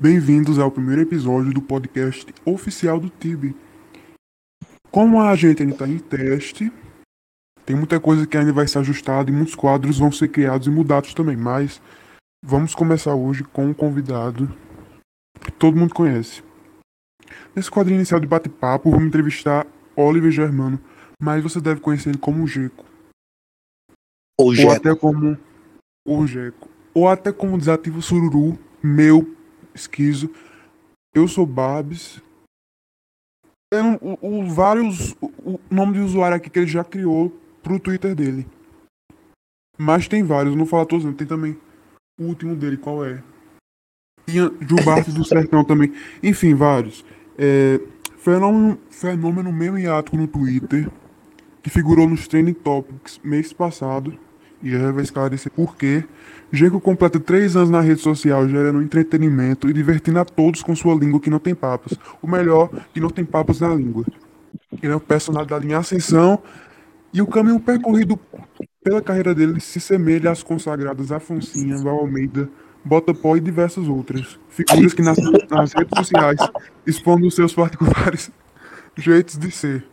Bem-vindos ao primeiro episódio do podcast oficial do TIB. Como a gente ainda está em teste, tem muita coisa que ainda vai ser ajustada e muitos quadros vão ser criados e mudados também, mas vamos começar hoje com um convidado que todo mundo conhece. Nesse quadro inicial de bate-papo, vamos entrevistar Oliver Germano, mas você deve conhecer ele como Geco. Ou Ou até como o Geco. Ou até como Desativo Sururu, meu esquizo. Eu sou Babs. É o, o vários. O, o nome de usuário aqui que ele já criou pro Twitter dele. Mas tem vários, não vou falar todos, não. Tem também o último dele, qual é? Tinha Gilberto do Sertão também. Enfim, vários. É, fenômeno, fenômeno hiático no Twitter, que figurou nos Trending Topics mês passado, e já vai esclarecer por quê. Jeco completa três anos na rede social, gerando entretenimento e divertindo a todos com sua língua que não tem papas. O melhor, que não tem papas na língua. Ele é um personagem em ascensão, e o caminho percorrido pela carreira dele se semelha às consagradas Afonsinha, Val Almeida, Botapó e diversas outras. Figuras que nas, nas redes sociais expondo os seus particulares jeitos de ser.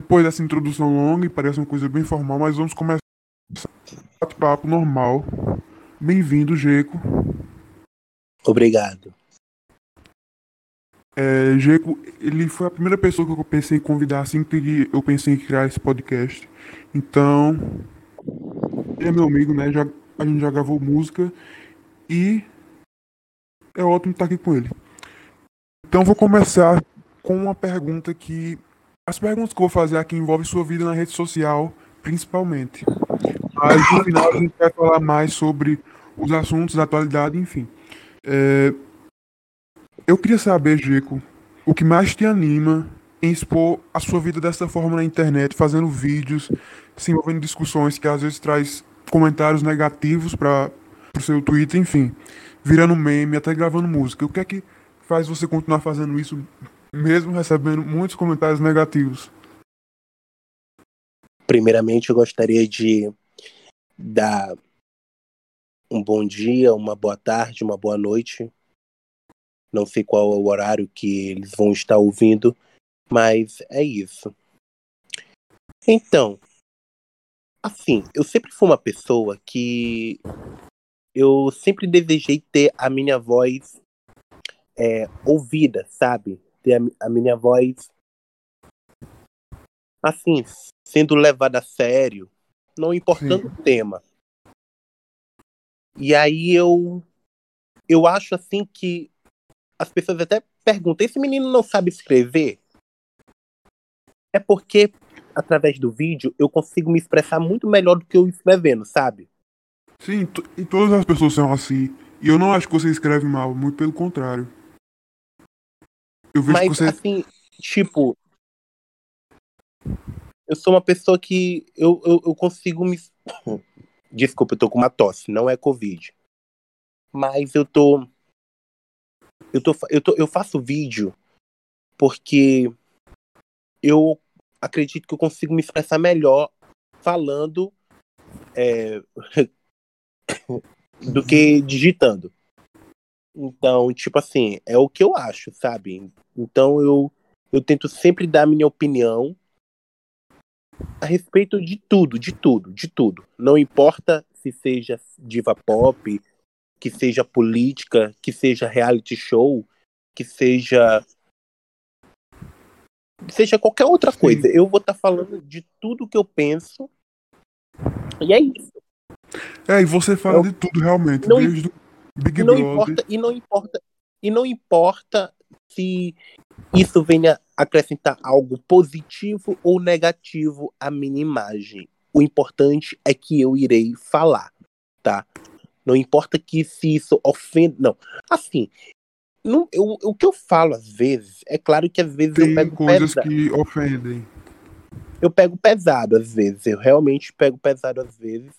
Depois dessa introdução longa e parece uma coisa bem formal, mas vamos começar bate-papo normal. Bem-vindo, Jeco. Obrigado. É, Jeco, ele foi a primeira pessoa que eu pensei em convidar assim que eu pensei em criar esse podcast. Então, ele é meu amigo, né? Já, a gente já gravou música e é ótimo estar aqui com ele. Então, vou começar com uma pergunta que. As perguntas que eu vou fazer aqui envolvem sua vida na rede social, principalmente. Mas no final a gente vai falar mais sobre os assuntos da atualidade, enfim. É, eu queria saber, Jeco, o que mais te anima em expor a sua vida dessa forma na internet, fazendo vídeos, se envolvendo em discussões que às vezes traz comentários negativos para o seu Twitter, enfim, virando meme, até gravando música. O que é que faz você continuar fazendo isso, mesmo recebendo muitos comentários negativos? Primeiramente, eu gostaria de dar um bom dia, uma boa tarde, uma boa noite. Não sei qual é o horário que eles vão estar ouvindo, mas é isso. Então, assim, eu sempre fui uma pessoa que eu sempre desejei ter a minha voz é, ouvida, sabe? Ter a, a minha voz assim, sendo levada a sério, não importando o tema. E aí eu eu acho assim que as pessoas até perguntam: esse menino não sabe escrever? É porque através do vídeo eu consigo me expressar muito melhor do que eu escrevendo, sabe? Sim, e todas as pessoas são assim. E eu não acho que você escreve mal, muito pelo contrário. Eu vejo que Mas você. assim, tipo, eu sou uma pessoa que eu, eu, eu consigo me. Desculpa, eu tô com uma tosse, não é Covid. Mas eu tô. Eu, tô, eu, tô, eu faço vídeo porque eu acredito que eu consigo me expressar melhor falando é, do que digitando. Então, tipo assim, é o que eu acho, sabe? Então eu, eu tento sempre dar a minha opinião a respeito de tudo, de tudo, de tudo. Não importa se seja diva pop, que seja política, que seja reality show, que seja seja qualquer outra coisa. Eu vou estar falando de tudo que eu penso. E é isso. É, e você fala Eu- de tudo realmente, Não- desde o Big não Brother. importa, e não importa, e não importa se isso venha acrescentar algo positivo ou negativo à minha imagem. O importante é que eu irei falar, tá? Não importa que se isso ofenda, não. Assim, não, eu, o que eu falo às vezes, é claro que às vezes eu Tem pego coisas pesado. que ofendem. Eu pego pesado às vezes, eu realmente pego pesado às vezes.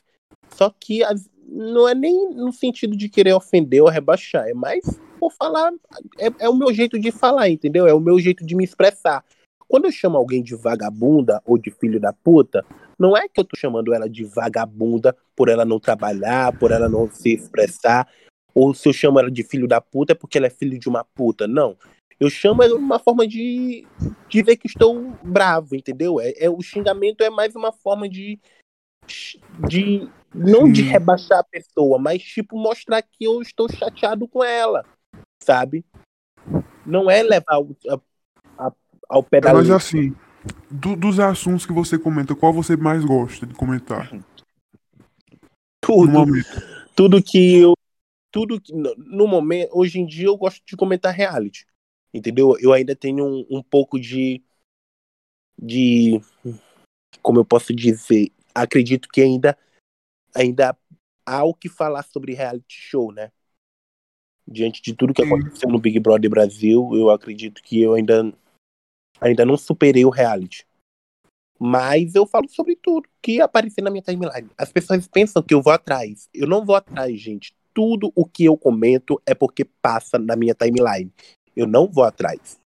Só que as- não é nem no sentido de querer ofender ou rebaixar, é mais por falar. É, é o meu jeito de falar, entendeu? É o meu jeito de me expressar. Quando eu chamo alguém de vagabunda ou de filho da puta, não é que eu tô chamando ela de vagabunda por ela não trabalhar, por ela não se expressar. ou se eu chamo ela de filho da puta é porque ela é filho de uma puta. Não. Eu chamo ela uma forma de dizer que estou bravo, entendeu? É, é, o xingamento é mais uma forma de. de não de rebaixar a pessoa, mas tipo mostrar que eu estou chateado com ela, sabe? Não é levar a, a, ao pé da Mas assim, do, dos assuntos que você comenta, qual você mais gosta de comentar? Tudo. Tudo que eu. Tudo que. No momento, hoje em dia, eu gosto de comentar reality. Entendeu? Eu ainda tenho um, um pouco de. De. Como eu posso dizer? Acredito que ainda. Ainda há o que falar sobre reality show, né? Diante de tudo que aconteceu no Big Brother Brasil, eu acredito que eu ainda ainda não superei o reality. Mas eu falo sobre tudo que aparecer na minha timeline. As pessoas pensam que eu vou atrás. Eu não vou atrás, gente. Tudo o que eu comento é porque passa na minha timeline. Eu não vou atrás.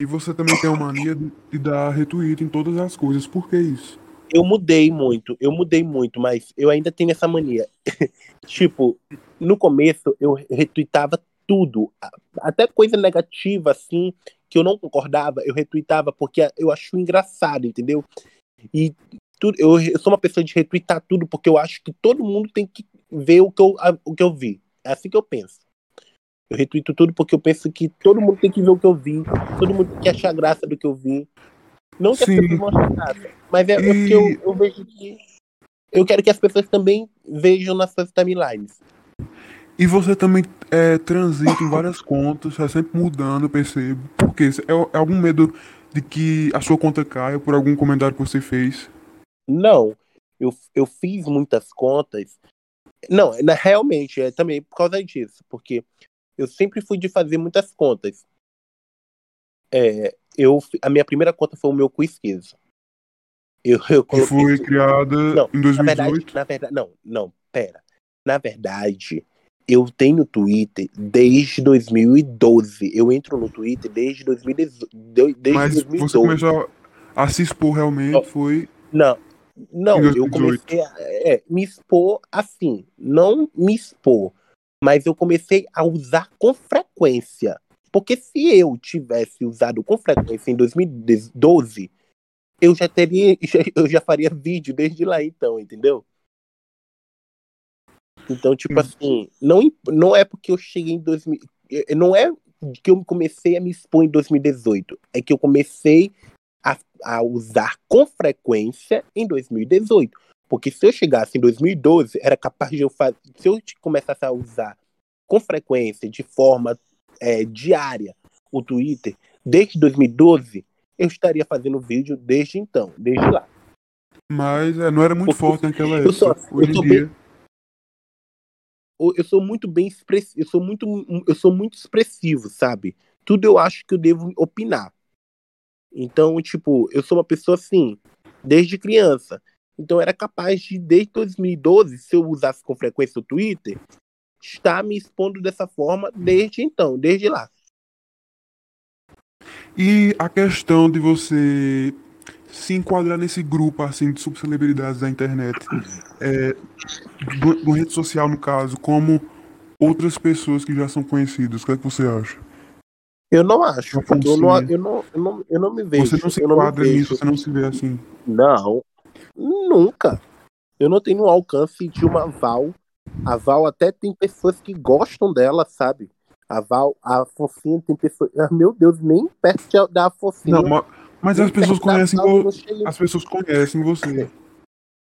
E você também tem a mania de dar retweet em todas as coisas. Por que isso? Eu mudei muito, eu mudei muito, mas eu ainda tenho essa mania. tipo, no começo eu retweetava tudo, até coisa negativa assim, que eu não concordava, eu retweetava porque eu acho engraçado, entendeu? E tudo, eu, eu, sou uma pessoa de retweetar tudo porque eu acho que todo mundo tem que ver o que eu, o que eu vi. É assim que eu penso. Eu retweeto tudo porque eu penso que todo mundo tem que ver o que eu vi, todo mundo tem que achar graça do que eu vi. Não que Sim. as pessoas achar graça, mas é, é porque eu, eu vejo que eu quero que as pessoas também vejam nas suas timelines. E você também é, transita em várias contas, está sempre mudando, eu percebo. Por quê? É, é, algum medo de que a sua conta caia por algum comentário que você fez? Não. Eu, eu fiz muitas contas. Não, na, realmente, é também por causa disso. Porque eu sempre fui de fazer muitas contas. É, eu, a minha primeira conta foi o meu quiz Eu, eu coloquei... Que foi criada não, em 2018? Na verdade, na verdade, não, não, pera. Na verdade, eu tenho Twitter desde 2012. Eu entro no Twitter desde, 2012, desde Mas 2012. você começou a se expor realmente, não, foi... Não, não, eu comecei a é, me expor assim, não me expor, mas eu comecei a usar com frequência. Porque se eu tivesse usado com frequência em 2012, eu já teria, eu já faria vídeo desde lá então, entendeu? Então, tipo hum. assim, não, não é porque eu cheguei em 2000. Não é que eu comecei a me expor em 2018. É que eu comecei a, a usar com frequência em 2018. Porque se eu chegasse em 2012, era capaz de eu fazer. Se eu começasse a usar com frequência, de forma é, diária, o Twitter, desde 2012, eu estaria fazendo vídeo desde então, desde lá. Mas é, não era muito Porque forte naquela época. Eu sou, Hoje eu sou bem, eu sou muito bem expressivo, eu sou muito, eu sou muito expressivo, sabe? Tudo eu acho que eu devo opinar. Então, tipo, eu sou uma pessoa assim, desde criança. Então, era capaz de, desde 2012, se eu usasse com frequência o Twitter, estar me expondo dessa forma desde então, desde lá. E a questão de você se enquadrar nesse grupo assim de subcelebridades da internet, é, no rede social no caso, como outras pessoas que já são conhecidas, o que é que você acha? Eu não acho, porque eu não, eu, não, eu, não, eu não me vejo. Você não se enquadra nisso, você não se vê assim? Não, nunca. Eu não tenho o alcance de uma Val. A Val até tem pessoas que gostam dela, sabe? A Val, a Fofinha tem pessoas. Ah, meu Deus, nem perto da Fofinha. Não, mas as pessoas conhecem vo... as pessoas conhecem você.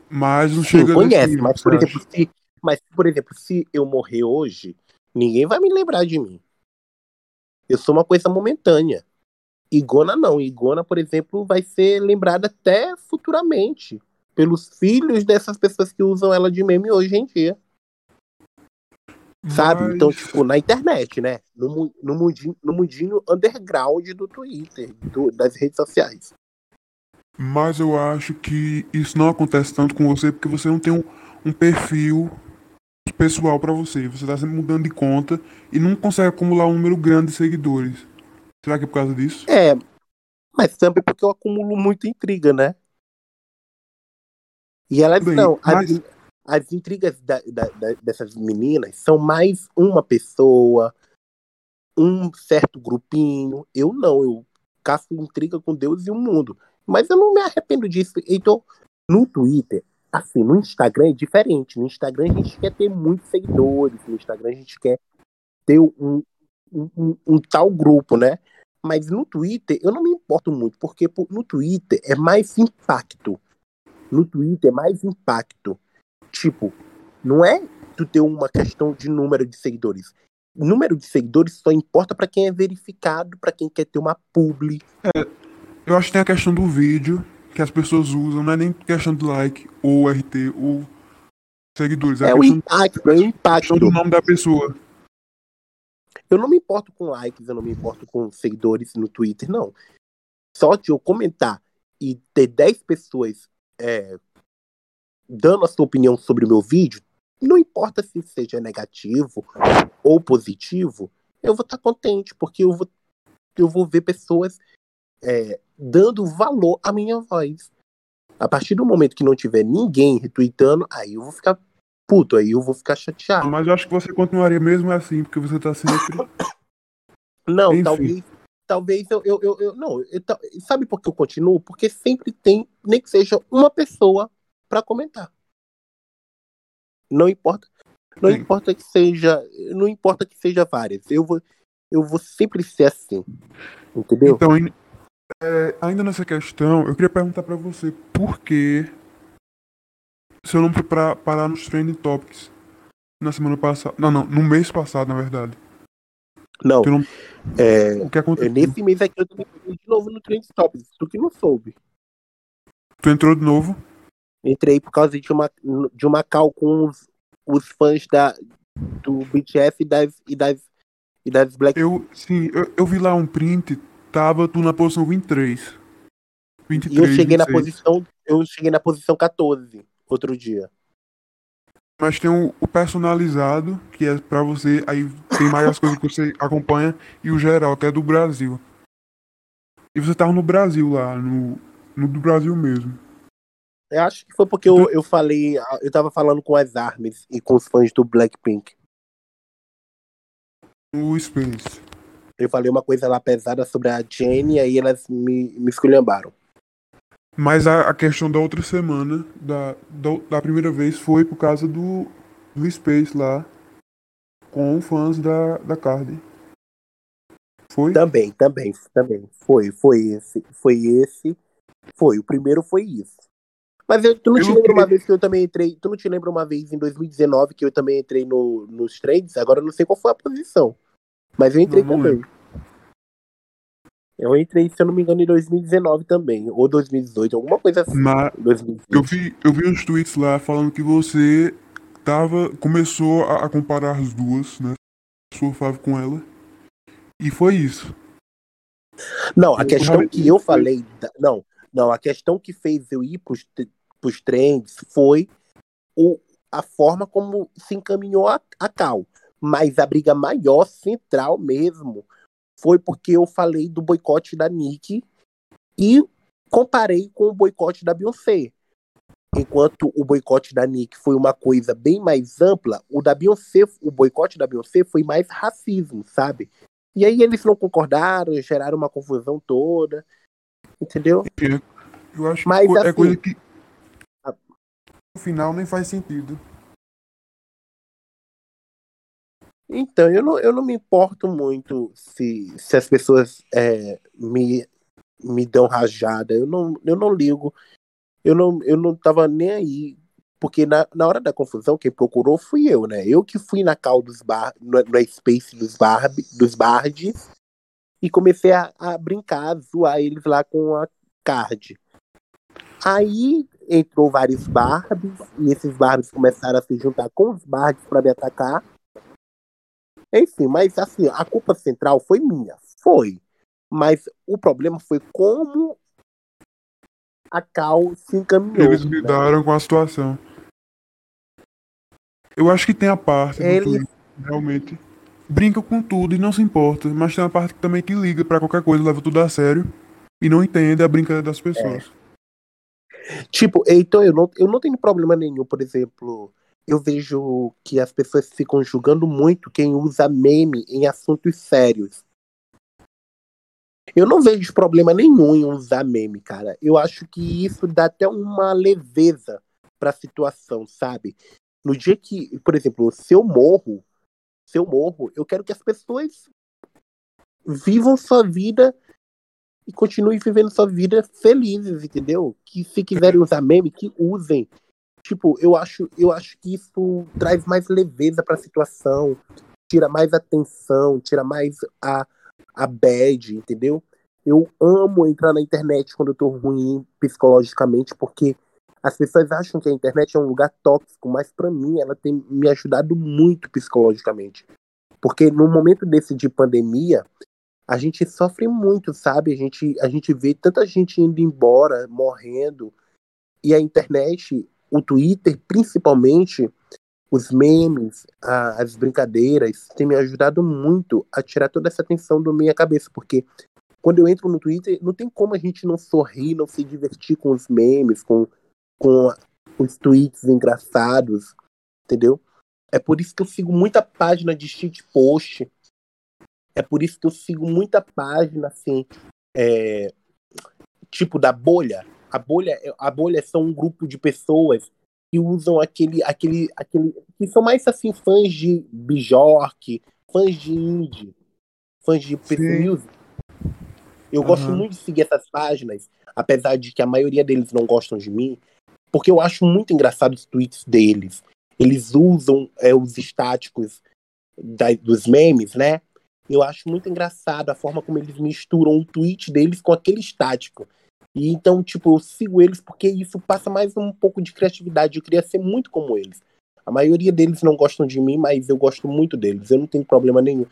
Mas não chega Sim, conhece, mas por exemplo, se, mas por exemplo, se eu morrer hoje, ninguém vai me lembrar de mim. Eu sou uma coisa momentânea. Igona não. Igona, por exemplo, vai ser lembrada até futuramente pelos filhos dessas pessoas que usam ela de meme hoje em dia. Sabe? Mas... Então, tipo, na internet, né? No, no, mundinho, no mundinho underground do Twitter, do, das redes sociais. Mas eu acho que isso não acontece tanto com você porque você não tem um, um perfil pessoal para você. Você tá sempre mudando de conta e não consegue acumular um número grande de seguidores. Será que é por causa disso? É, mas também porque eu acumulo muita intriga, né? E elas Bem, não. Mas, as intrigas da, da, da, dessas meninas são mais uma pessoa, um certo grupinho. Eu não, eu caço intriga com Deus e o mundo. Mas eu não me arrependo disso. Então, no Twitter, assim, no Instagram é diferente. No Instagram a gente quer ter muitos seguidores. No Instagram a gente quer ter um, um, um, um tal grupo, né? Mas no Twitter eu não me importo muito, porque no Twitter é mais impacto. No Twitter é mais impacto. Tipo, não é tu ter uma questão de número de seguidores. Número de seguidores só importa para quem é verificado, para quem quer ter uma publi. É, eu acho que tem a questão do vídeo que as pessoas usam, não é nem questão do like, ou RT, ou seguidores. É, é o impacto, é o impacto. do nome da pessoa. Eu não me importo com likes, eu não me importo com seguidores no Twitter, não. Só de eu comentar e ter 10 pessoas é, dando a sua opinião sobre o meu vídeo, não importa se seja negativo ou positivo, eu vou estar contente, porque eu vou, eu vou ver pessoas é, dando valor à minha voz. A partir do momento que não tiver ninguém retweetando, aí eu vou ficar puto, aí eu vou ficar chateado. Mas eu acho que você continuaria mesmo assim, porque você tá sempre. não, Enfim. talvez. Talvez eu, eu, eu, eu não. Eu, sabe por que eu continuo? Porque sempre tem, nem que seja uma pessoa para comentar. Não importa, não Sim. importa que seja, não importa que seja várias. Eu vou, eu vou sempre ser assim, entendeu? Então, é, ainda nessa questão, eu queria perguntar para você por que seu nome foi pra parar nos trending topics na semana passada, não, não, no mês passado, na verdade. Não. não... É, o que aconteceu? Nesse mês aqui eu também de novo no trending topics, tu que não soube. Tu entrou de novo? Entrei por causa de uma, de uma cal com os, os fãs da, do BTS e das, e das, e das Black. Eu, sim, eu, eu vi lá um print, tava tu na posição 23. 23 e eu cheguei 26. na posição. Eu cheguei na posição 14 outro dia. Mas tem o, o personalizado, que é pra você. Aí tem mais as coisas que você acompanha, e o geral, que é do Brasil. E você tava no Brasil lá, no, no do Brasil mesmo. Eu acho que foi porque eu, eu falei, eu tava falando com as armas e com os fãs do Blackpink. O Space. Eu falei uma coisa lá pesada sobre a Jenny, aí elas me, me esculhambaram. Mas a, a, questão da outra semana, da, da, da, primeira vez, foi por causa do, do Space lá, com fãs da, da Cardi. Foi? Também, também, também. Foi, foi esse. Foi esse. Foi, o primeiro foi isso. Mas eu, tu não eu te lembra queria... uma vez que eu também entrei. Tu não te lembra uma vez em 2019 que eu também entrei no, nos trades? Agora eu não sei qual foi a posição. Mas eu entrei não, também. Eu entrei, se eu não me engano, em 2019 também. Ou 2018, alguma coisa assim. Mas eu vi, eu vi uns tweets lá falando que você tava. começou a, a comparar as duas, né? Sua Fábio com ela. E foi isso. Não, a questão que eu falei. Não, não, a questão que fez eu ir pros, pros trends foi o, a forma como se encaminhou a, a Cal. Mas a briga maior, central mesmo, foi porque eu falei do boicote da Nick e comparei com o boicote da Beyoncé. Enquanto o boicote da Nick foi uma coisa bem mais ampla, o da Beyoncé, o boicote da Beyoncé foi mais racismo, sabe? E aí eles não concordaram, geraram uma confusão toda. Entendeu? Eu acho Mas, que é assim, coisa que no final nem faz sentido. Então, eu não, eu não me importo muito se, se as pessoas é, me, me dão rajada. Eu não, eu não ligo. Eu não, eu não tava nem aí. Porque na, na hora da confusão, quem procurou fui eu, né? Eu que fui na cal dos bar, no, no space dos, bar, dos bards e comecei a, a brincar, a zoar eles lá com a card. Aí entrou vários Barbies, e esses Barbies começaram a se juntar com os Barbies para me atacar. Enfim, mas assim, a culpa central foi minha. Foi. Mas o problema foi como a Cal se encaminhou. Eles lidaram né? com a situação. Eu acho que tem a parte Eles... realmente brinca com tudo e não se importa, mas tem uma parte também que liga para qualquer coisa, leva tudo a sério e não entende a brincadeira das pessoas. É. Tipo, então eu não, eu não tenho problema nenhum, por exemplo, eu vejo que as pessoas ficam julgando muito quem usa meme em assuntos sérios. Eu não vejo problema nenhum em usar meme, cara. Eu acho que isso dá até uma leveza pra situação, sabe? No dia que, por exemplo, se eu morro, se eu morro, eu quero que as pessoas vivam sua vida e continuem vivendo sua vida felizes, entendeu? Que se quiserem usar meme, que usem. Tipo, eu acho, eu acho que isso traz mais leveza para a situação, tira mais atenção, tira mais a, a bad, entendeu? Eu amo entrar na internet quando eu tô ruim psicologicamente, porque as pessoas acham que a internet é um lugar tóxico, mas para mim ela tem me ajudado muito psicologicamente. Porque no momento desse de pandemia, a gente sofre muito, sabe? A gente, a gente vê tanta gente indo embora, morrendo. E a internet, o Twitter, principalmente, os memes, a, as brincadeiras, tem me ajudado muito a tirar toda essa tensão da minha cabeça. Porque quando eu entro no Twitter, não tem como a gente não sorrir, não se divertir com os memes, com, com os tweets engraçados, entendeu? É por isso que eu sigo muita página de shit post é por isso que eu sigo muita página, assim, é, tipo da bolha. A bolha, a bolha são um grupo de pessoas que usam aquele, aquele, aquele, que são mais assim fãs de Bjork, fãs de indie, fãs de Music. Eu uhum. gosto muito de seguir essas páginas, apesar de que a maioria deles não gostam de mim, porque eu acho muito engraçado os tweets deles. Eles usam é, os estáticos da, dos memes, né? Eu acho muito engraçado a forma como eles misturam o tweet deles com aquele estático. E então, tipo, eu sigo eles porque isso passa mais um pouco de criatividade. Eu queria ser muito como eles. A maioria deles não gostam de mim, mas eu gosto muito deles. Eu não tenho problema nenhum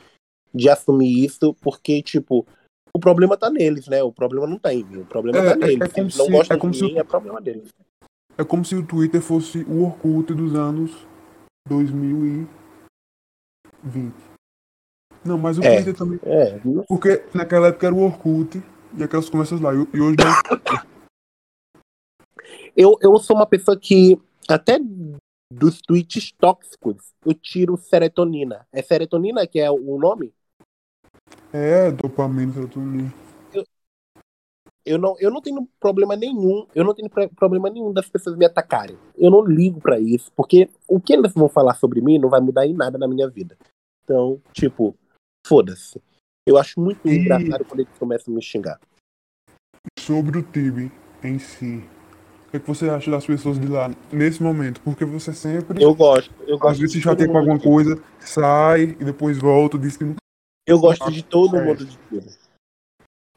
de assumir isso, porque, tipo, o problema tá neles, né? O problema não tá em mim. O problema é, tá é, neles. É, é eles não gostam é de mim, é problema deles. É como se o Twitter fosse o Orkut dos anos 2020. Não, mas o é, Twitter também. É. Porque naquela época era o Orkut e aquelas conversas lá. E hoje eu, eu sou uma pessoa que, até dos tweets tóxicos, eu tiro serotonina. É serotonina que é o nome? É, dopamina, serotonina. Eu, não, eu não tenho problema nenhum. Eu não tenho problema nenhum das pessoas me atacarem. Eu não ligo para isso, porque o que eles vão falar sobre mim não vai mudar em nada na minha vida. Então, tipo, foda-se. Eu acho muito e... engraçado quando eles começam a me xingar. Sobre o Tibi em si, o que, é que você acha das pessoas de lá nesse momento? Porque você sempre. Eu gosto. Eu gosto às vezes se chateia com alguma coisa, sai e depois volta, diz que não. Eu gosto de todo mundo de Tibi.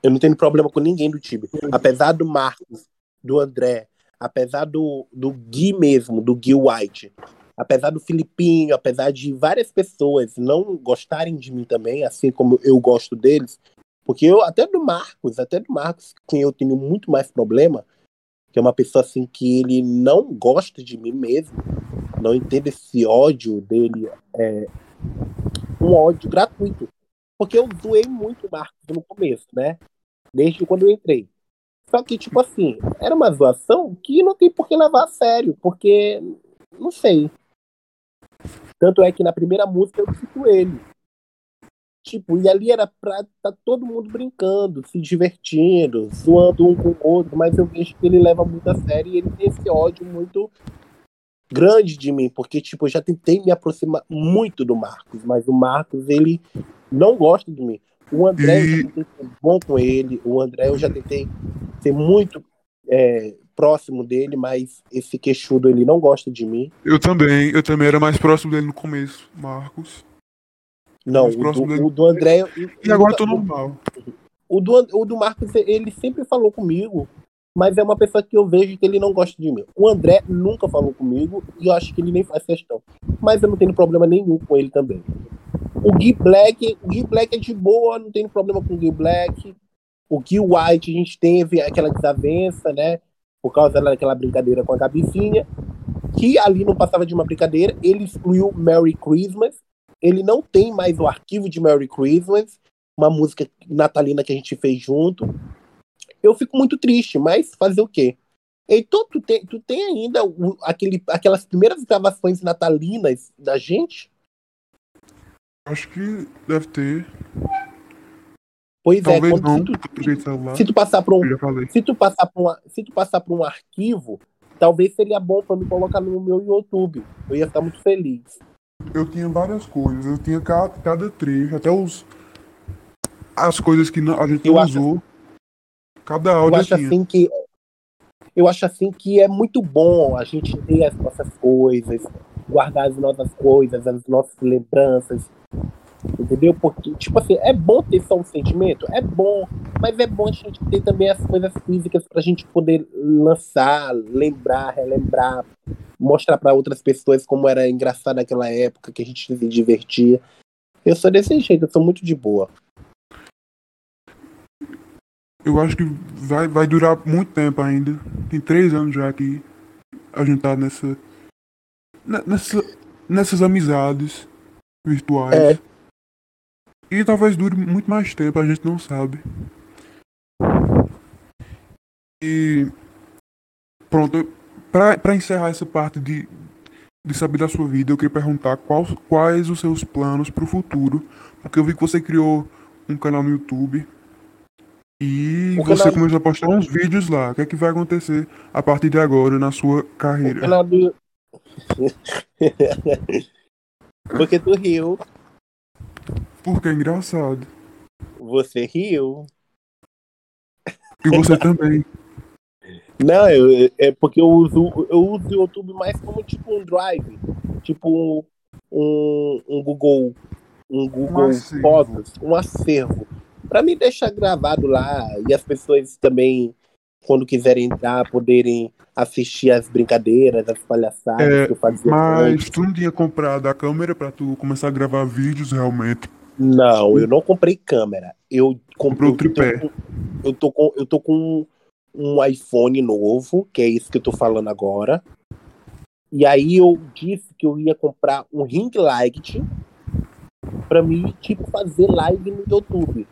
Eu não tenho problema com ninguém do Tibi. Apesar do Marcos, do André, apesar do, do Gui mesmo, do Gui White, apesar do Filipinho, apesar de várias pessoas não gostarem de mim também, assim como eu gosto deles, porque eu, até do Marcos, até do Marcos, quem eu tenho muito mais problema, que é uma pessoa assim que ele não gosta de mim mesmo, não entende esse ódio dele, é um ódio gratuito. Porque eu doei muito o Marcos no começo, né? Desde quando eu entrei. Só que, tipo assim, era uma zoação que não tem por que levar a sério, porque, não sei, tanto é que na primeira música eu cito ele. Tipo, e ali era pra tá todo mundo brincando, se divertindo, zoando um com o outro, mas eu vejo que ele leva muito a sério e ele tem esse ódio muito grande de mim, porque, tipo, eu já tentei me aproximar muito do Marcos, mas o Marcos, ele não gosta de mim. O André, e... eu já tentei ser bom com ele, o André, eu já tentei ser muito é, próximo dele, mas esse queixudo ele não gosta de mim. Eu também, eu também era mais próximo dele no começo, Marcos. Não, o do, o do, André. E agora eu tô normal. O do, o do Marcos, ele sempre falou comigo, mas é uma pessoa que eu vejo que ele não gosta de mim. O André nunca falou comigo e eu acho que ele nem faz questão. Mas eu não tenho problema nenhum com ele também. O Gui Black, o Gui Black é de boa, não tenho problema com o Gui Black. O Gui White, a gente teve aquela desavença, né? por causa daquela brincadeira com a Gabizinha, que ali não passava de uma brincadeira, ele excluiu Merry Christmas, ele não tem mais o arquivo de Merry Christmas, uma música natalina que a gente fez junto. Eu fico muito triste, mas fazer o quê? Heitor, tu tem, tu tem ainda o, aquele, aquelas primeiras gravações natalinas da gente? Acho que deve ter. Pois Talvez é, não, se, tu, se tu passar por um, se tu passar por uma, se tu passar por um arquivo, talvez seria bom pra me colocar no meu YouTube. Eu ia ficar muito feliz. Eu tinha várias coisas. Eu tinha cada, cada trecho, até os. As coisas que a gente Eu não acho- usou. Cada áudio eu acho tinha. assim que eu acho assim que é muito bom a gente ter as nossas coisas, guardar as nossas coisas, as nossas lembranças. Entendeu? Porque, tipo assim, é bom ter só um sentimento? É bom, mas é bom a gente ter também as coisas físicas pra gente poder lançar, lembrar, relembrar, mostrar pra outras pessoas como era engraçado naquela época, que a gente se divertia. Eu sou desse jeito, eu sou muito de boa. Eu acho que vai, vai durar muito tempo ainda. Tem três anos já que a gente tá nessa. Ne- nessa nessas amizades virtuais. É. E talvez dure muito mais tempo, a gente não sabe. E. Pronto, pra encerrar essa parte de, de saber da sua vida, eu queria perguntar quais, quais os seus planos pro futuro. Porque eu vi que você criou um canal no YouTube. E O você canal- começou a postar uns vídeos lá. O que é que vai acontecer a partir de agora na sua O carreira? canal do. Porque tu riu. Porque é engraçado. Você riu. E você também. Não, eu- é porque eu uso, eu uso o YouTube mais como tipo um drive. Tipo um, um Google. Um Google acervo. Fotos, um acervo. Pra me deixar gravado lá e as pessoas também, quando quiserem entrar, poderem assistir as brincadeiras, as palhaçadas É, que eu fazia Mas antes. tu não tinha comprado a câmera pra tu começar a gravar vídeos realmente. Não, eu não comprei câmera. Eu comprei o tripé. Eu eu tô com, eu tô com um iPhone novo, que é isso que eu tô falando agora. E aí eu disse que eu ia comprar um ring light pra mim, tipo, fazer live no YouTube.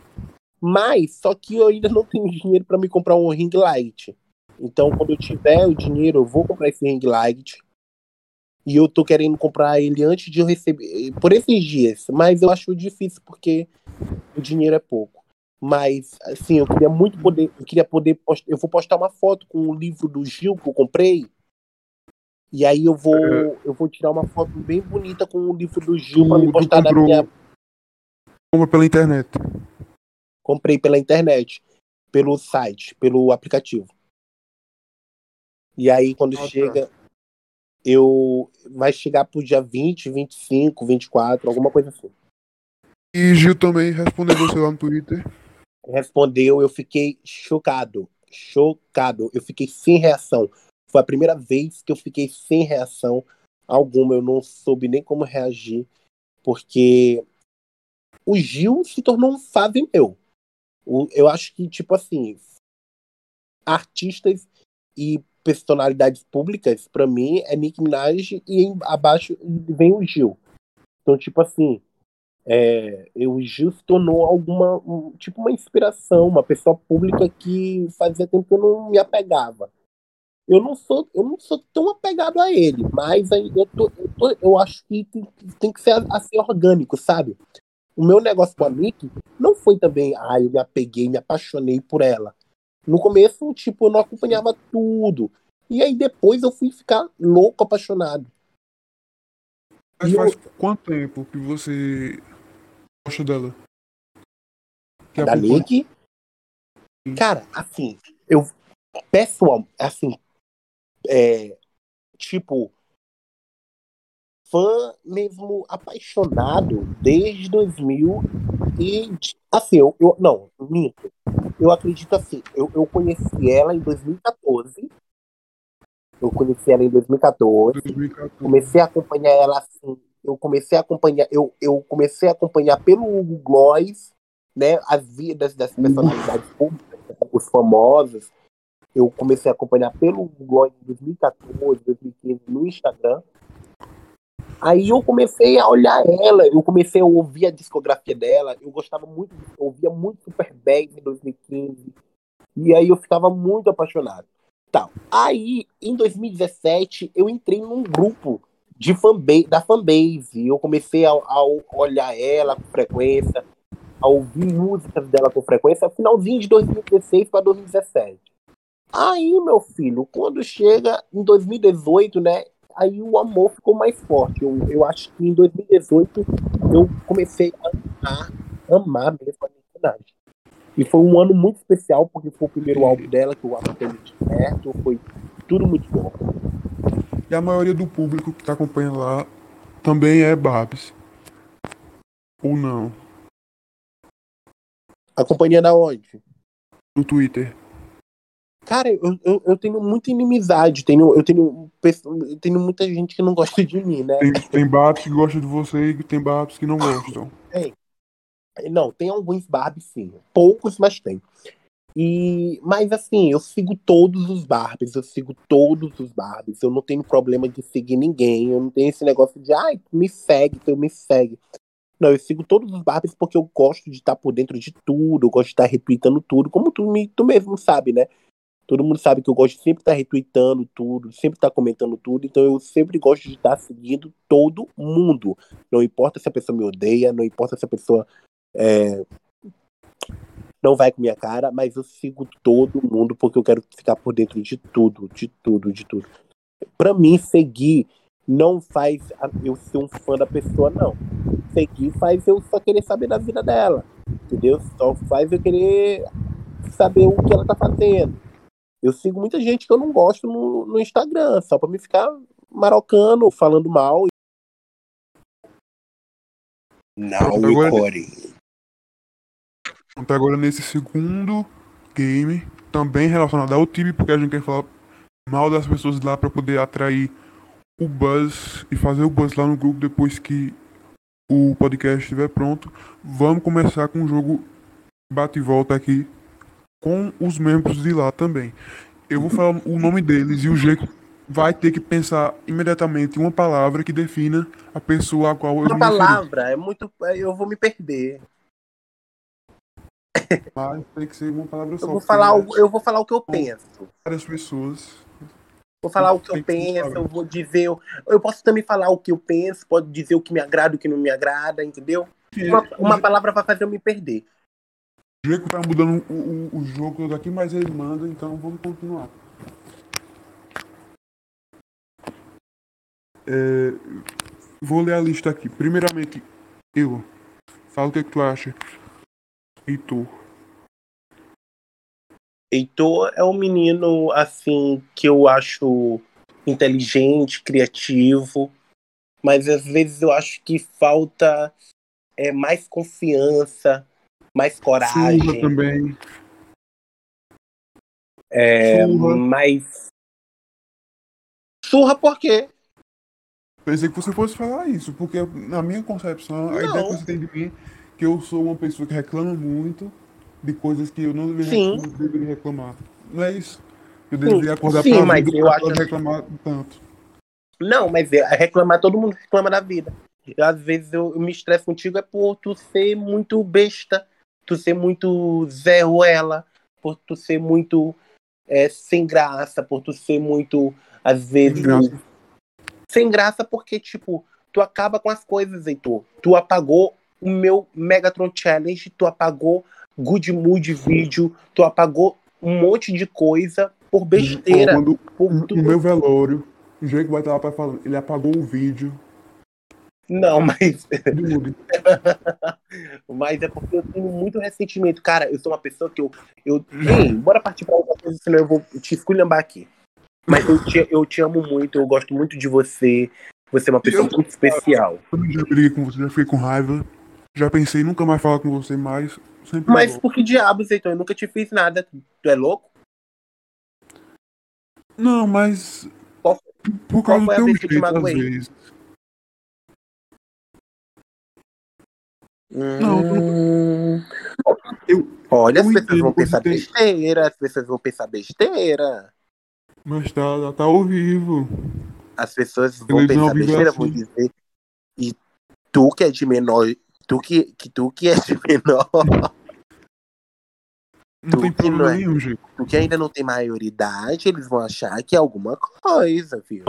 Mas, só que eu ainda não tenho dinheiro pra me comprar um ring light. Então, quando eu tiver o dinheiro, eu vou comprar esse ring light. E eu tô querendo comprar ele antes de eu receber. Por esses dias. Mas eu acho difícil porque o dinheiro é pouco. Mas, assim, eu queria muito poder. Eu queria poder. post- Eu vou postar uma foto com o livro do Gil que eu comprei. E aí eu vou. Eu vou tirar uma foto bem bonita com o livro do Gil pra Tu- me postar na comprou- minha. Compra pela internet. Comprei pela internet, pelo site, pelo aplicativo. E aí, quando Ah, tá. chega, eu vai chegar pro dia 20, 25, 24, alguma coisa assim. E Gil também respondeu você lá no Twitter. Respondeu, eu fiquei chocado. Chocado. Eu fiquei sem reação. Foi a primeira vez que eu fiquei sem reação alguma. Eu não soube nem como reagir, porque o Gil se tornou um fave meu. O- Eu acho que, tipo assim, artistas e personalidades públicas, pra mim, é Nick Minaj e em- abaixo vem o Gil. Então, tipo assim, é, o Gil se tornou alguma, um- tipo uma inspiração, uma pessoa pública que fazia tempo que eu não me apegava. Eu não sou, eu não sou tão apegado a ele, mas eu, tô, eu, tô- eu acho que tem, tem que ser assim orgânico, sabe? O meu negócio com a Nick não foi também, ah, eu me apeguei, me apaixonei por ela. No começo, tipo, eu não acompanhava tudo. E aí depois eu fui ficar louco, apaixonado. Mas E eu- faz quanto tempo que você gosta dela? Que da Nick. Cara, assim, eu. Pessoal, assim. É. Tipo. Fã mesmo apaixonado desde 2000 e. Assim, eu. eu não, minto. Eu acredito assim. Eu, eu conheci ela em 2014. Eu conheci ela em 2014 2014. comecei a acompanhar ela assim. Eu comecei a acompanhar, eu, eu comecei a acompanhar pelo Hugo Gloss, né? As vidas das personalidades públicas, os famosos. Eu comecei a acompanhar pelo Hugo Gloss em 2014, 2015 no Instagram. Aí eu comecei a olhar ela, eu comecei a ouvir a discografia dela, eu gostava muito, eu ouvia muito Super Bad em 2015. E aí eu ficava muito apaixonado. Tal. Aí, em 2017, eu entrei num grupo de fanbase, da fanbase. Eu comecei a, a olhar ela com frequência, a ouvir músicas dela com frequência, finalzinho de 2016 para 2017. Aí, meu filho, quando chega em 2018, né? Aí o amor ficou mais forte. Eu, eu acho que em 2018 eu comecei a amar, amar mesmo a personagem. E foi um ano muito especial, porque foi o primeiro álbum dela que eu acompanhei de perto, foi tudo muito bom. E a maioria do público que tá acompanhando lá também é Babs. Ou não? Acompanhando aonde? No Twitter. Cara, eu, eu, eu, tenho muita inimizade, tenho, eu, tenho, eu tenho muita gente que não gosta de mim, né? Tem, tem que gostam de você e tem Babs que não gostam. Tem. Não, tem alguns Barbies sim. Poucos, mas tem. E, mas assim, eu sigo todos os Barbies, eu sigo todos os Barbies. Eu não tenho problema de seguir ninguém. Eu não tenho esse negócio de, ai, me segue, tu me segue. Não, eu sigo todos os Barbies porque eu gosto de estar por dentro de tudo, eu gosto de estar retweetando tudo, como tu, me, tu mesmo sabe, né? Todo mundo sabe que eu gosto de sempre estar retweetando tudo, sempre estar comentando tudo, então eu sempre gosto de estar seguindo todo mundo. Não importa se a pessoa me odeia, não importa se a pessoa é, não vai com minha cara, mas eu sigo todo mundo porque eu quero ficar por dentro de tudo, de tudo, de tudo. Para mim, seguir não faz eu ser um fã da pessoa, não. Seguir faz eu só querer saber da vida dela, entendeu? Só faz eu querer saber o que ela tá fazendo. Eu sigo muita gente que eu não gosto no, no Instagram, só pra me ficar marocando, falando mal. Now recording. Então agora nesse segundo game, também relacionado ao time, porque a gente quer falar mal das pessoas lá para poder atrair o buzz e fazer o buzz lá no grupo depois que o podcast estiver pronto. Vamos começar com um jogo bate e volta aqui com os membros de lá também. Eu vou falar o nome deles e o Jeco vai ter que pensar imediatamente uma palavra que defina a pessoa a qual eu Uma palavra, é muito. Eu vou me perder. Mas tem que ser uma palavra só. Eu vou falar, o, eu vou falar o que eu penso. Várias pessoas. Vou falar o que eu penso, eu vou dizer. Eu, eu posso também falar o que eu penso, pode dizer o que me agrada e o que não me agrada, entendeu? Uma, uma palavra vai fazer eu me perder. Diego tá mudando o, o, o jogo daqui, mas ele manda, então vamos continuar. É, vou ler a lista aqui. Primeiramente, eu. Fala o que, é que tu acha. Heitor. Heitor é um menino, assim, que eu acho inteligente, criativo, mas às vezes eu acho que falta é, mais confiança, mais coragem. Surra também. É, Surra. mais. Surra por quê? Pensei que você fosse falar isso, porque na minha concepção, a ideia que você tem de mim que eu sou uma pessoa que reclama muito de coisas que eu não deveria, não deveria reclamar. Não é isso? Eu deveria acordar Sim, mas eu acho reclamar tanto. Não, mas é, reclamar, todo mundo reclama da vida. Eu, às vezes eu, eu me estresso contigo é por tu ser muito besta, tu ser muito Zé Ruela, por tu ser muito é, sem graça, por tu ser muito, às vezes. Sem graça. sem graça porque, tipo, tu acaba com as coisas, Heitor. Tu apagou o meu Megatron Challenge, tu apagou Good Mood Vídeo, tu apagou um monte de coisa por besteira. Quando, por no meu velório, o jeito que vai estar lá falando, ele apagou o vídeo. Não, mas. mas é porque eu tenho muito ressentimento. Cara, eu sou uma pessoa que eu. eu... Ei, bora partir pra outra coisa, senão eu vou te esculhambar aqui. Mas eu te, eu te amo muito, eu gosto muito de você. Você é uma pessoa eu, muito especial. Eu já briguei com você, já fiquei com raiva. Já pensei nunca mais falar com você mais. Mas por que diabos, então? Eu nunca te fiz nada. Tu é louco? Não, mas. Qual, por causa do teu jeito, às vezes. Hum... Não, eu, Olha, eu as pessoas vão pensar tem... besteira, as pessoas vão pensar besteira. Mas tá, tá ao vivo. As pessoas vão pensar besteira, assim. vão dizer. E tu que é de menor Tu que, que tu que é de menor. Não tem Porque problema não é- nenhum, gente. Porque ainda não tem maioridade, eles vão achar que é alguma coisa, viu?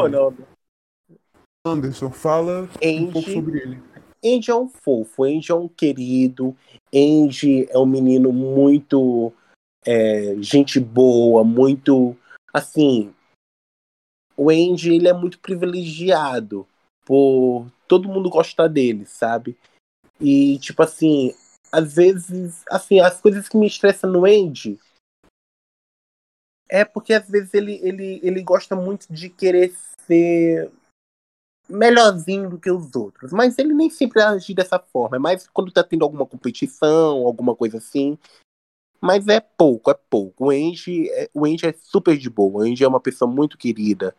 Anderson, fala um pouco sobre ele. Angie é um fofo, Angie é um querido, Angie é um menino muito é, gente boa, muito assim. O Angie ele é muito privilegiado por todo mundo gostar dele, sabe? E tipo assim, às vezes, assim, as coisas que me estressam no Andy é porque às vezes ele, ele, ele gosta muito de querer ser melhorzinho do que os outros. Mas ele nem sempre age dessa forma. É mais quando tá tendo alguma competição, alguma coisa assim. Mas é pouco, é pouco. O Angie é, o Angie é super de boa. O Angie é uma pessoa muito querida.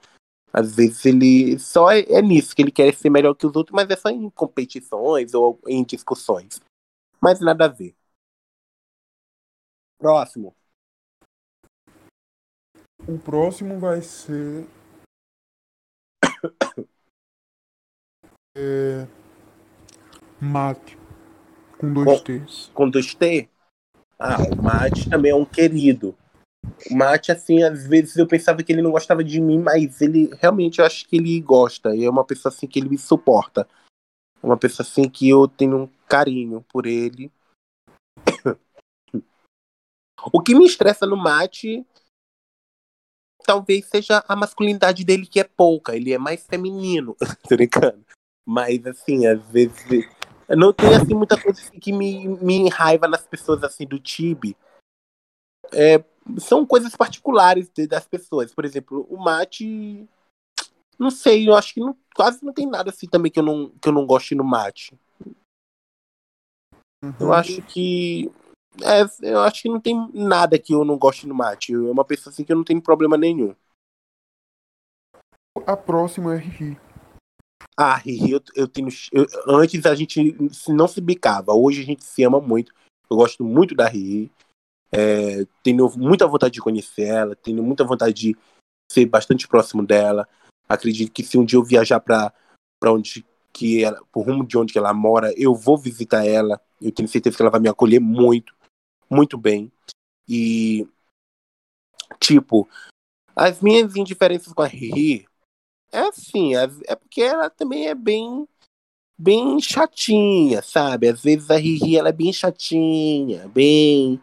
Às vezes ele só é, é nisso que ele quer ser melhor que os outros, mas é só em competições ou em discussões. Mas nada a ver. Próximo. O próximo vai ser. É... Mate. Com dois Bom. T's. com dois T. Ah, o Mate também é um querido. O Mate, assim, às vezes eu pensava que ele não gostava de mim, mas ele realmente eu acho que ele gosta. E é uma pessoa assim que ele me suporta. É uma pessoa assim que eu tenho um carinho por ele. o que me estressa no Mate talvez seja a masculinidade dele que é pouca. Ele é mais feminino, tô brincando. Mas assim, às vezes não tem assim muita coisa assim, que me, me enraiva nas pessoas assim do Tibi. É, são coisas particulares de- das pessoas. Por exemplo, o Mate. Não sei, eu acho que não- quase não tem nada assim também que eu não, que eu não goste no Mate. Eu Uhum. acho que. É, eu acho que não tem nada que eu não goste no Mate. É uma pessoa assim que eu não tenho problema nenhum. A próxima é Riri. Ah, Riri, eu, eu tenho. eu- antes a gente não se bicava, hoje a gente se ama muito. Eu gosto muito da Riri. É, tenho muita vontade de conhecer ela, tenho muita vontade de ser bastante próximo dela. Acredito que se um dia eu viajar para onde que ela, pro rumo de onde que ela mora, eu vou visitar ela. Eu tenho certeza que ela vai me acolher muito, muito bem. E tipo, as minhas indiferenças com a Riri é assim, as- é porque ela também é bem bem chatinha, sabe? Às vezes a Riri ela é bem chatinha, bem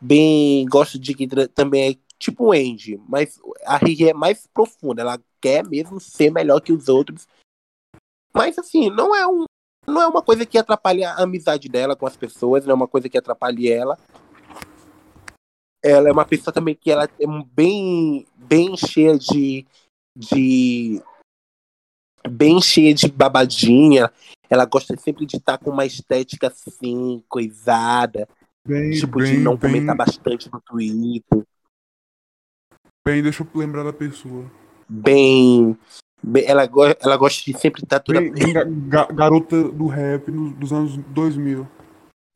bem gosta de que também é tipo o Andy, mas a Riri é mais profunda, ela quer mesmo ser melhor que os outros. Mas assim, não é um não é uma coisa que atrapalhe a amizade dela com as pessoas, não é uma coisa que atrapalhe ela. Ela é uma pessoa também que ela é bem bem cheia de de bem cheia de babadinha. Ela gosta sempre de estar com uma estética assim, coisada, Bem, tipo bem, de não bem, comentar bastante no Twitter. bem, deixa eu lembrar da pessoa. Bem, bem- ela, go- ela gosta de sempre estar toda Bem, ga- ga- garota do rap dos anos 2000.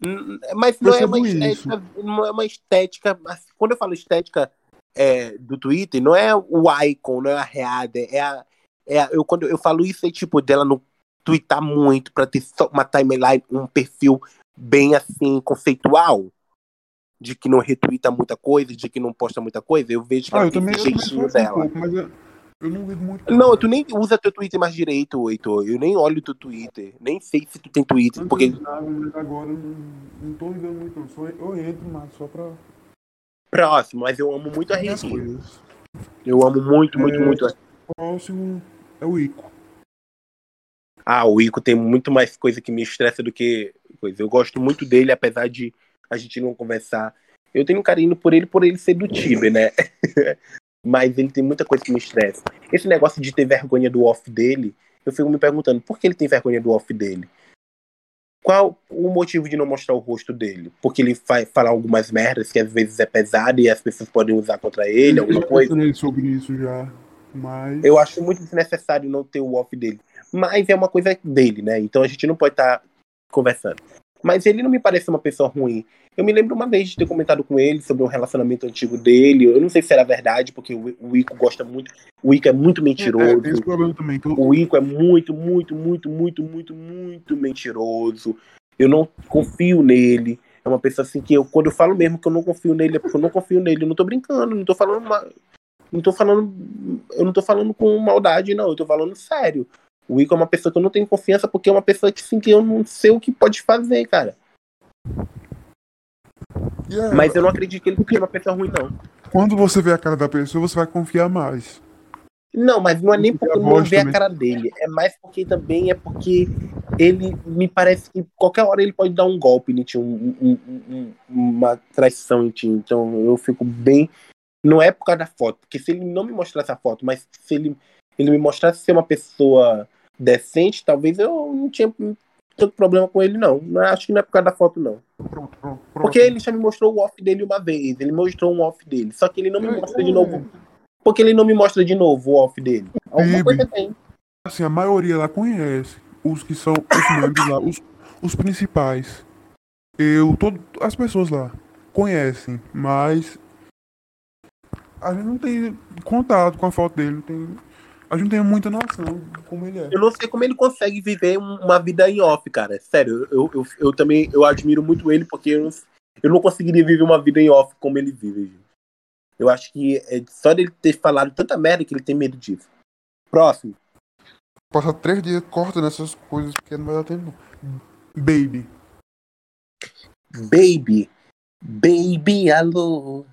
Hum, Mas não é uma isso. estética, não é uma estética. Quando eu falo estética é, do Twitter, não é o icon, não é a reada, é a. É a- eu, quando eu falo isso, é tipo dela não twittar muito pra ter só uma timeline, um perfil bem assim, conceitual. De que não retweeta muita coisa, de que não posta muita coisa. Eu vejo que Ah, ela eu tem também, eu jeitinho assim um dela. pouco, mas eu, eu não ligo muito. Não, tu nem usa teu Twitter mais direito, Heitor. Eu nem olho teu Twitter. Nem sei se tu tem Twitter, Antes porque eu mas agora eu não, não tô ligando muito, não. Só eu entro, mas só pra próximo, mas eu amo muito a coisas. Eu amo muito, muito, É. muito a O próximo é o Ico. Ah, o Ico tem muito mais coisa que me estressa do que coisa. Eu gosto muito dele, apesar de a gente não conversar. Eu tenho um carinho por ele, por ele ser do Tiber, né? Mas ele tem muita coisa que me estressa. Esse negócio de ter vergonha do off dele, eu fico me perguntando por que ele tem vergonha do off dele? Qual o motivo de não mostrar o rosto dele? Porque ele vai falar algumas merdas que às vezes é pesado e as pessoas podem usar contra ele, eu alguma coisa. questionei sobre isso já, mas... Eu acho muito desnecessário não ter o off dele. Mas é uma coisa dele, né? Então a gente não pode estar conversando. Mas ele não me parece uma pessoa ruim. Eu me lembro uma vez de ter comentado com ele sobre um relacionamento antigo dele. Eu não sei se era verdade, porque o Ico gosta muito. O Ico é muito É, mentiroso. tem esse problema também, O Ico é muito, muito, muito, muito, muito, muito mentiroso. Eu não confio nele. É uma pessoa assim que eu, quando eu falo mesmo que eu não confio nele, é porque eu não confio nele. Eu não tô brincando, não tô falando. Uma, não tô falando. Eu não tô falando com maldade, não. Eu tô falando sério. O Ico é uma pessoa que eu não tenho confiança porque é uma pessoa que, assim, que eu não sei o que pode fazer, cara. Yeah. Mas eu não acredito que ele seja uma pessoa ruim, não. Quando você vê a cara da pessoa, você vai confiar mais. Não, mas não é nem porque eu não ver a cara dele. É mais porque também é porque ele me parece que qualquer hora ele pode dar um golpe em ti, um- um- um- uma traição em ti. Então eu fico bem. Não é por causa da foto, porque se ele não me mostrasse a foto, mas se ele, ele me mostrasse ser uma pessoa decente, talvez eu não tinha tanto problema com ele, não. é- acho que não é por causa da foto, não. Pronto, pronto, pronto. Porque ele já me mostrou o off dele uma vez. Ele mostrou um off dele. Só que ele não me É, mostra de é. novo. Porque ele não me mostra de novo o off dele. Alguma Bibi. coisa tem. Assim, a maioria lá conhece. Os que são os membros lá, os, os principais. Eu, todo, as pessoas lá conhecem, mas a gente não tem contato com a foto dele, não tem, a gente não tem muita noção como ele é. Eu não sei como ele consegue viver um- uma vida em off, cara. Sério, eu, eu, eu também eu admiro muito ele, porque eu não, eu não conseguiria viver uma vida em off como ele vive, gente. Eu acho que é só dele ter falado tanta merda que ele tem medo disso. Próximo. Passa três dias cortando essas coisas porque não vai dar tempo. Baby. Baby. Baby, alô.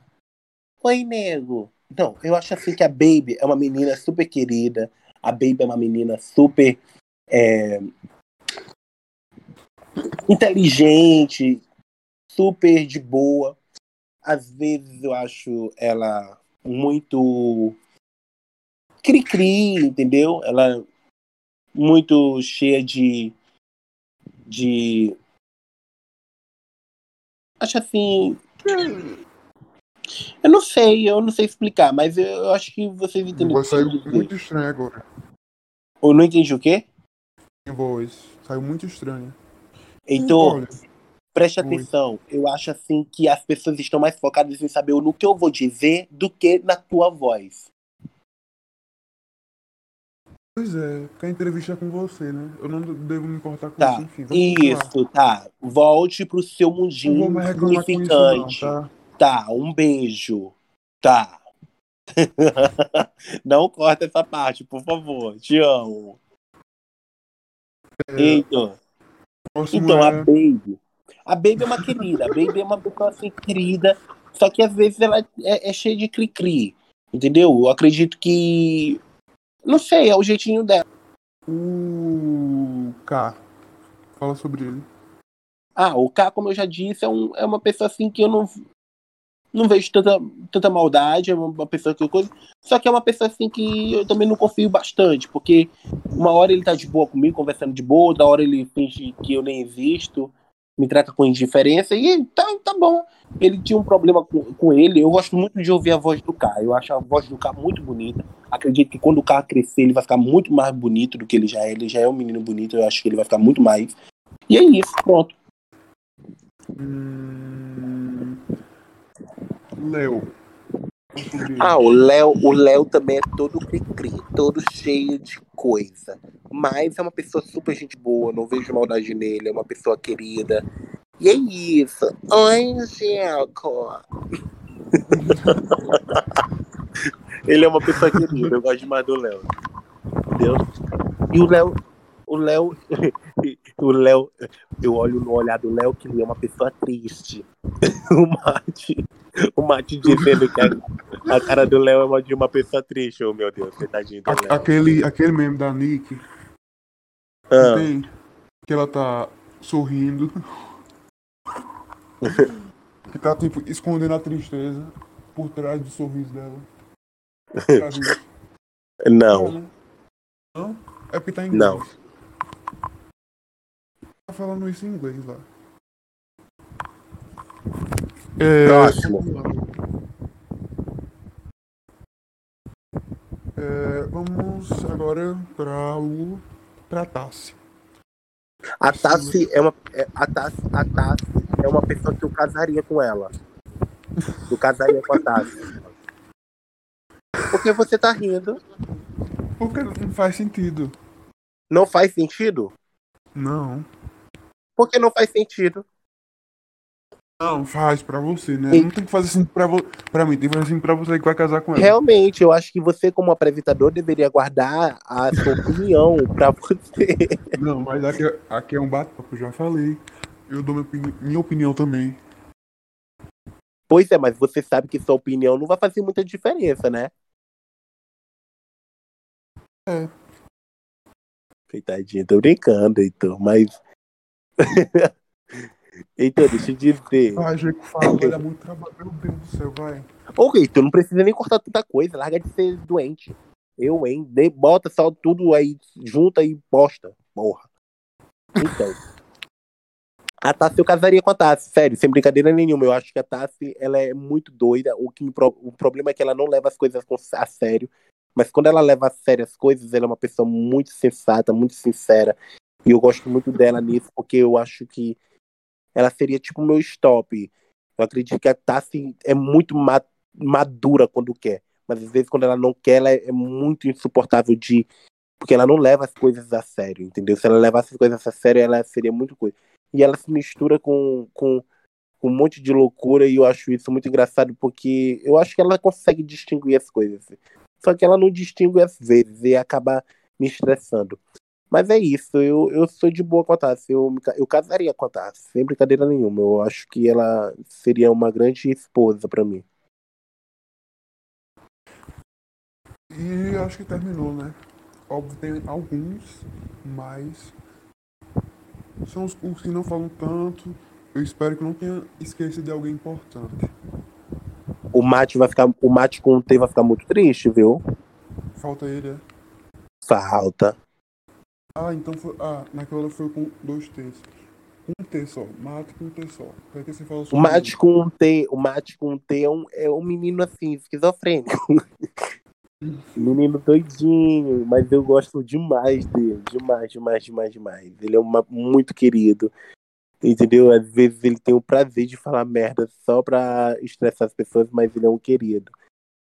Oi, nego. Não, eu acho assim que a Baby é uma menina super querida. A Baby é uma menina super é, inteligente, super de boa. Às vezes eu acho ela muito cri-cri, entendeu? Ela é muito cheia de de acho assim. Eu não sei, eu não sei explicar, mas eu, eu acho que vocês entendem. Sair quero dizer. muito estranho agora. Eu não entendi o quê? Voz. Saiu muito estranho. Então, Olha, preste atenção. Eu acho assim que as pessoas estão mais focadas em saber no que eu vou dizer do que na tua voz. Pois é, porque a entrevista é com você, né? Eu não devo me importar com Tá, isso, enfim. vamos continuar. Isso, tá. Volte pro seu Não vou mundinho mais reclamar com isso, não, significante. tá? Tá, um beijo. Tá. Não corta essa parte, por favor. Te amo. Então, Próximo então a é... Baby. A Baby é uma querida. A Baby é uma pessoa assim querida. Só que às vezes ela é, é cheia de cri-cri. Entendeu? Eu acredito que. Não sei, é o jeitinho dela. O K. Fala sobre ele. Ah, o K, como eu já disse, é, um, é uma pessoa assim que eu não, não vejo tanta, tanta maldade, é uma, pessoa que coisa. Só que é uma pessoa assim que eu também não confio bastante, porque uma hora ele tá de boa comigo, conversando de boa, da hora ele finge que eu nem existo, me trata com indiferença, e tá, tá bom. Ele tinha um problema com, com ele, eu gosto muito de ouvir a voz do K, eu acho a voz do K muito bonita. Acredito que quando o K crescer, ele vai ficar muito mais bonito do que ele já é. Ele já é um menino bonito, eu acho que ele vai ficar muito mais. E é isso, pronto. Hum... Léo. Ah, o Léo, o Léo também é todo cri-cri, todo cheio de coisa. Mas é uma pessoa super gente boa, não vejo maldade nele, é uma pessoa querida. E é isso. Oi, Angelico. Ele é uma pessoa querida, eu gosto demais do Léo. Entendeu? E o Léo, o Léo, o Léo, eu olho no olhar do Léo que ele é uma pessoa triste. O Mate, o Mate dizendo que a, a cara do Léo é uma de uma pessoa triste, oh meu Deus, coitadinho do Léo. aquele, aquele meme da Nick, Ah, tem, que ela tá sorrindo. que tá, tipo, escondendo a tristeza por trás do sorriso dela. Não? Não? É porque tá em inglês. Não. Tá falando isso em inglês lá. É, Próximo. é, vamos agora pra o. pra Tassi. A Tassi é uma, é- a Tassi, a Tassi é uma pessoa que eu casaria com ela. Eu casaria com a Tassi. Porque você tá rindo. Porque não faz sentido. Não faz sentido? Não. Porque não faz sentido. Não, faz pra você, né? Não tem que fazer assim pra, vo... pra mim, tem que fazer assim pra você que vai casar com ela. Realmente, eu acho que você, como apresentador, deveria guardar a sua opinião pra você. Não, mas aqui, aqui é um bate-papo, já falei. Eu dou minha, opini- minha opinião também. Pois é, mas você sabe que sua opinião não vai fazer muita diferença, né? É. Coitadinho, tô brincando, Heitor, mas. Heitor, deixa eu dizer. Vai, Jeco, fala, dar muito trabalho. Meu Deus do céu, vai. Ô, Heitor, não precisa nem cortar tanta coisa, larga de ser doente. Eu, hein? De- bota só tudo aí, junta e posta. Porra. Então. A Tassi eu casaria com a Tassi, sério, sem brincadeira nenhuma. Eu acho que a Tassi, ela é muito doida. O, que o problema é que ela não leva as coisas a sério. Mas quando ela leva a sério as coisas, ela é uma pessoa muito sensata, muito sincera. E eu gosto muito dela nisso, porque eu acho que ela seria tipo o meu stop. Eu acredito que a Tassi é muito ma- madura quando quer. Mas às vezes, quando ela não quer, ela é muito insuportável de. Porque ela não leva as coisas a sério, entendeu? Se ela levasse as coisas a sério, ela seria muito coisa. E ela se mistura com, com, com um monte de loucura, e eu acho isso muito engraçado, porque eu acho que ela consegue distinguir as coisas. Só que ela não distingue às vezes, e acaba me estressando. Mas é isso, eu, eu sou de boa com a Tassi, eu, eu casaria com a Tassi, sem brincadeira nenhuma. Eu acho que ela seria uma grande esposa pra mim. E acho que terminou, né? Óbvio, tem alguns, mas são os, os que não falam tanto. Eu espero que não tenha esquecido de alguém importante. O Mate vai ficar. O Mate com o T vai ficar muito triste, viu? Falta ele, é? Falta. Ah, então foi. Ah, naquela foi com dois T's. Um T só. Mate com um T só. Pra que você fala O sobre Mate com um T, o Mate com um T é um, é um menino assim, esquizofrênico. menino doidinho, mas eu gosto demais dele. Demais, demais, demais, demais. Ele é uma, muito querido. Entendeu? Às vezes ele tem o prazer de falar merda só pra estressar as pessoas, mas ele é um querido.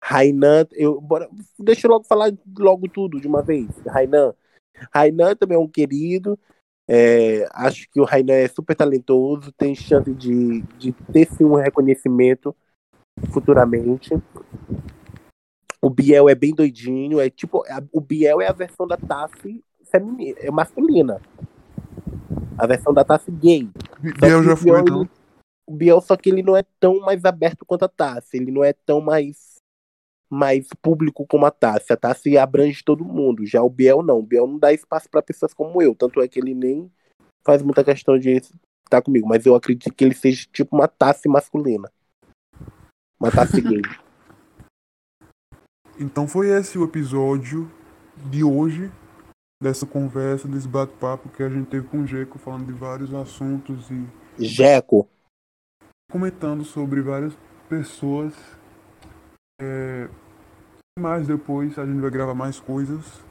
Rainan, eu, bora, deixa eu logo falar logo tudo de uma vez. Rainan. Rainan também é um querido. É, acho que o Rainan é super talentoso, tem chance de, de ter sim um reconhecimento futuramente. O Biel é bem doidinho, é tipo, a- o Biel é a versão da Tassi feminina, é masculina. A versão da Tassi gay. Biel já foi, Biel, então. O Biel, só que ele não é tão mais aberto quanto a Tassi, ele não é tão mais mais público como a Tassi. A Tassi abrange todo mundo. Já o Biel não. O Biel não dá espaço para pessoas como eu. Tanto é que ele nem faz muita questão de estar comigo. Mas eu acredito que ele seja tipo uma Tassi masculina. Uma Tassi gay. Então foi esse o episódio de hoje, dessa conversa, desse bate-papo que a gente teve com o Jeco, falando de vários assuntos e Jeco. comentando sobre várias pessoas. É, mais depois a gente vai gravar mais coisas.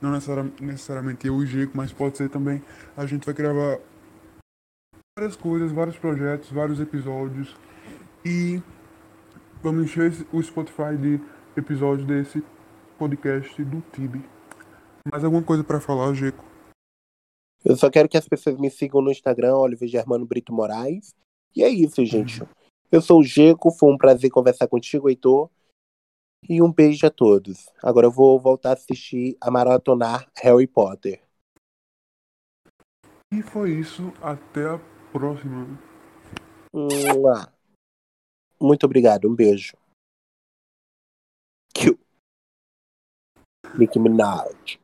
Não necessari- necessariamente eu e o Jeco, mas pode ser também. A gente vai gravar várias coisas, vários projetos, vários episódios. E vamos encher o Spotify de episódios desse podcast do Tibi. Mais alguma coisa pra falar, Jeco? Eu só quero que as pessoas me sigam no Instagram, Oliver Germano Brito Moraes. E é isso, gente. Eu sou o Jeco, foi um prazer conversar contigo, Heitor. E um beijo a todos. Agora eu vou voltar a assistir a maratonar Harry Potter. E foi isso. Até a próxima. Muito obrigado, um beijo. Nicki Minaj.